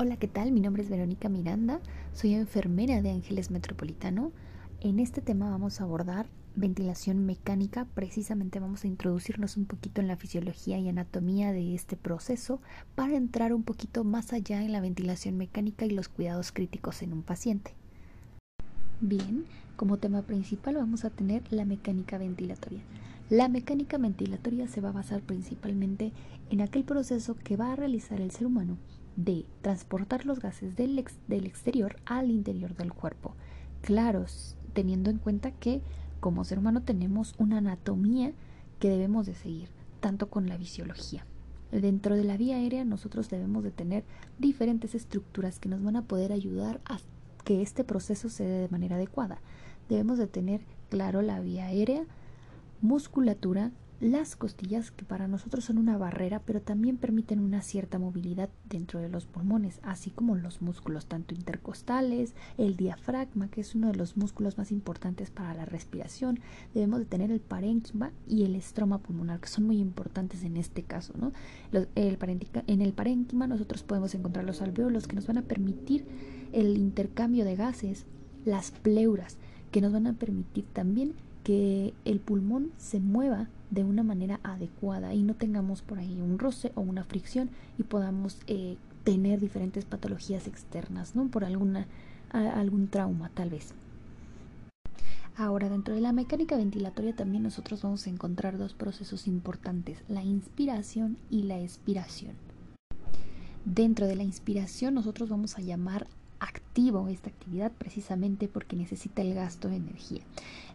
Hola, ¿qué tal? Mi nombre es Verónica Miranda, soy enfermera de Ángeles Metropolitano. En este tema vamos a abordar ventilación mecánica, precisamente vamos a introducirnos un poquito en la fisiología y anatomía de este proceso para entrar un poquito más allá en la ventilación mecánica y los cuidados críticos en un paciente. Bien, como tema principal vamos a tener la mecánica ventilatoria. La mecánica ventilatoria se va a basar principalmente en aquel proceso que va a realizar el ser humano de transportar los gases del, del exterior al interior del cuerpo. Claros, teniendo en cuenta que como ser humano tenemos una anatomía que debemos de seguir, tanto con la fisiología. Dentro de la vía aérea nosotros debemos de tener diferentes estructuras que nos van a poder ayudar a que este proceso se dé de manera adecuada. Debemos de tener claro la vía aérea, musculatura, las costillas que para nosotros son una barrera pero también permiten una cierta movilidad dentro de los pulmones así como los músculos tanto intercostales el diafragma que es uno de los músculos más importantes para la respiración debemos de tener el parénquima y el estroma pulmonar que son muy importantes en este caso ¿no? en el parénquima nosotros podemos encontrar los alveolos que nos van a permitir el intercambio de gases las pleuras que nos van a permitir también que el pulmón se mueva de una manera adecuada y no tengamos por ahí un roce o una fricción y podamos eh, tener diferentes patologías externas, ¿no? Por alguna, algún trauma tal vez. Ahora, dentro de la mecánica ventilatoria también nosotros vamos a encontrar dos procesos importantes, la inspiración y la expiración. Dentro de la inspiración nosotros vamos a llamar activo esta actividad precisamente porque necesita el gasto de energía.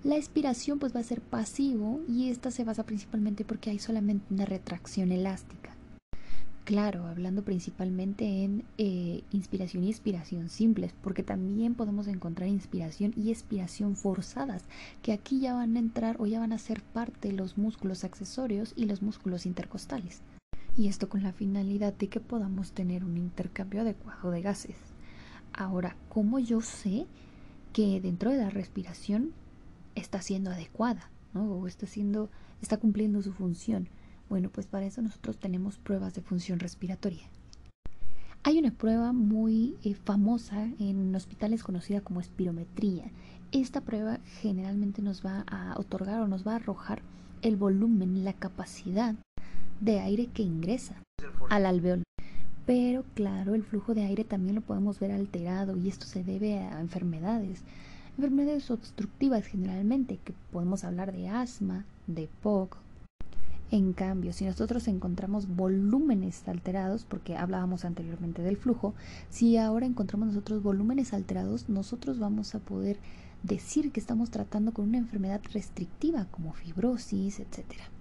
La expiración pues va a ser pasivo y esta se basa principalmente porque hay solamente una retracción elástica. Claro, hablando principalmente en eh, inspiración y expiración simples, porque también podemos encontrar inspiración y expiración forzadas, que aquí ya van a entrar o ya van a ser parte los músculos accesorios y los músculos intercostales. Y esto con la finalidad de que podamos tener un intercambio adecuado de gases. Ahora, ¿cómo yo sé que dentro de la respiración está siendo adecuada, ¿no? O está siendo, está cumpliendo su función. Bueno, pues para eso nosotros tenemos pruebas de función respiratoria. Hay una prueba muy eh, famosa en hospitales conocida como espirometría. Esta prueba generalmente nos va a otorgar o nos va a arrojar el volumen, la capacidad de aire que ingresa al alveolo. Pero claro, el flujo de aire también lo podemos ver alterado y esto se debe a enfermedades. Enfermedades obstructivas generalmente, que podemos hablar de asma, de POC. En cambio, si nosotros encontramos volúmenes alterados, porque hablábamos anteriormente del flujo, si ahora encontramos nosotros volúmenes alterados, nosotros vamos a poder decir que estamos tratando con una enfermedad restrictiva como fibrosis, etcétera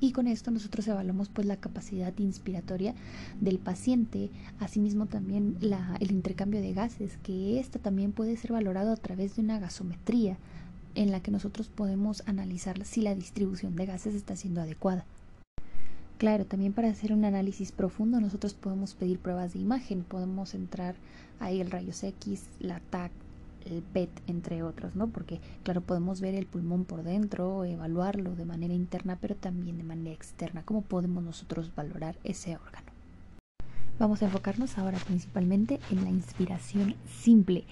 y con esto nosotros evaluamos pues la capacidad inspiratoria del paciente, asimismo también la, el intercambio de gases, que esta también puede ser valorado a través de una gasometría en la que nosotros podemos analizar si la distribución de gases está siendo adecuada. Claro, también para hacer un análisis profundo nosotros podemos pedir pruebas de imagen, podemos entrar ahí el rayos X, la TAC, el PET, entre otros, ¿no? Porque, claro, podemos ver el pulmón por dentro, evaluarlo de manera interna, pero también de manera externa. ¿Cómo podemos nosotros valorar ese órgano? Vamos a enfocarnos ahora principalmente en la inspiración simple,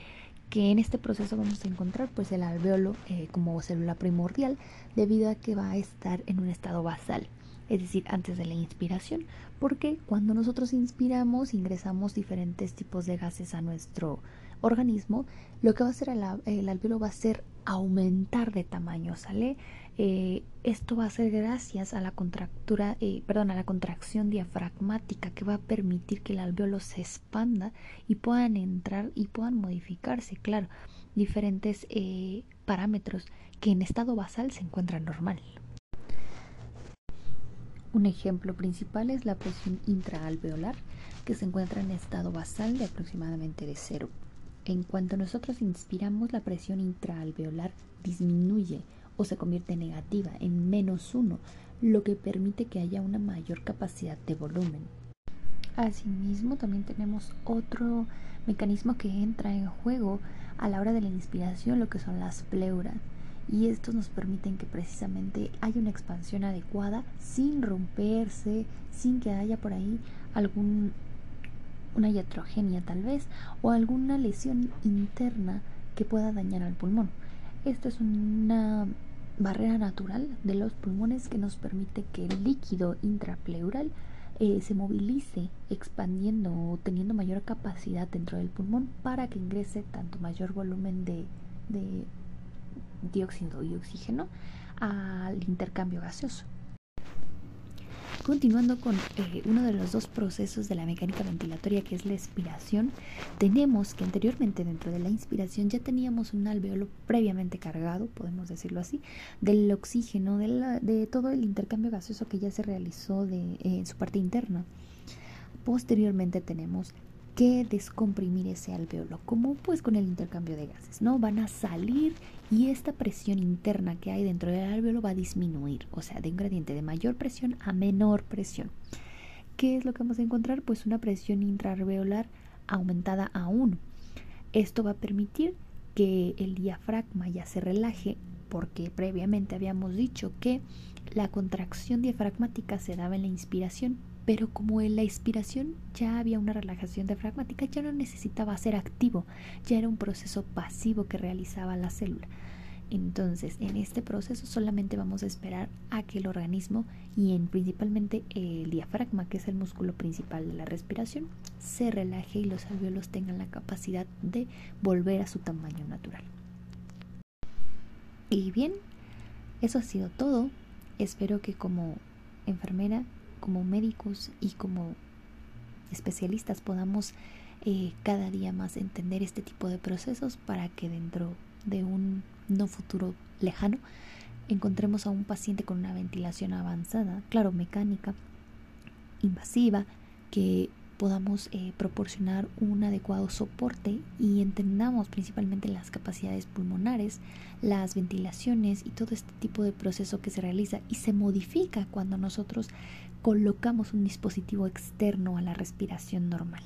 que en este proceso vamos a encontrar pues el alveolo eh, como célula primordial, debido a que va a estar en un estado basal es decir, antes de la inspiración, porque cuando nosotros inspiramos ingresamos diferentes tipos de gases a nuestro organismo, lo que va a hacer el, alveolo va a ser aumentar de tamaño, ¿sale? Eh, esto va a ser gracias a la contractura, eh, perdón, a la contracción diafragmática que va a permitir que el alveolo se expanda y puedan entrar y puedan modificarse, claro, diferentes eh, parámetros que en estado basal se encuentran normal. Un ejemplo principal es la presión intraalveolar, que se encuentra en estado basal de aproximadamente de cero en cuanto nosotros inspiramos, la presión intraalveolar disminuye o se convierte negativa, en menos uno, lo que permite que haya una mayor capacidad de volumen. Asimismo, también tenemos otro mecanismo que entra en juego a la hora de la inspiración, lo que son las pleuras. Y estos nos permiten que precisamente haya una expansión adecuada sin romperse, sin que haya por ahí algún una iatrogenia tal vez, o alguna lesión interna que pueda dañar al pulmón. Esto es una barrera natural de los pulmones que nos permite que el líquido intrapleural eh, se movilice expandiendo o teniendo mayor capacidad dentro del pulmón para que ingrese tanto mayor volumen de, de dióxido y oxígeno al intercambio gaseoso. Continuando con eh, uno de los dos procesos de la mecánica ventilatoria que es la expiración, tenemos que anteriormente dentro de la inspiración ya teníamos un alveolo previamente cargado, podemos decirlo así, del oxígeno, de, todo el intercambio gaseoso que ya se realizó en su parte interna. Posteriormente tenemos que descomprimir ese alveolo, como pues con el intercambio de gases, ¿no? Van a salir y esta presión interna que hay dentro del alveolo va a disminuir, o sea, de un gradiente de mayor presión a menor presión. ¿Qué es lo que vamos a encontrar? Pues una presión intraalveolar aumentada a 1. Esto va a permitir que el diafragma ya se relaje porque previamente habíamos dicho que la contracción diafragmática se daba en la inspiración pero como en la inspiración ya había una relajación diafragmática, ya no necesitaba ser activo, ya era un proceso pasivo que realizaba la célula. Entonces, en este proceso solamente vamos a esperar a que el organismo y en principalmente el diafragma, que es el músculo principal de la respiración, se relaje y los alveolos tengan la capacidad de volver a su tamaño natural. Y bien, eso ha sido todo. Espero que como enfermera como médicos y como especialistas podamos eh, cada día más entender este tipo de procesos para que dentro de un no futuro lejano encontremos a un paciente con una ventilación avanzada, claro, mecánica, invasiva, que podamos eh, proporcionar un adecuado soporte y entendamos principalmente las capacidades pulmonares, las ventilaciones y todo este tipo de proceso que se realiza y se modifica cuando nosotros colocamos un dispositivo externo a la respiración normal.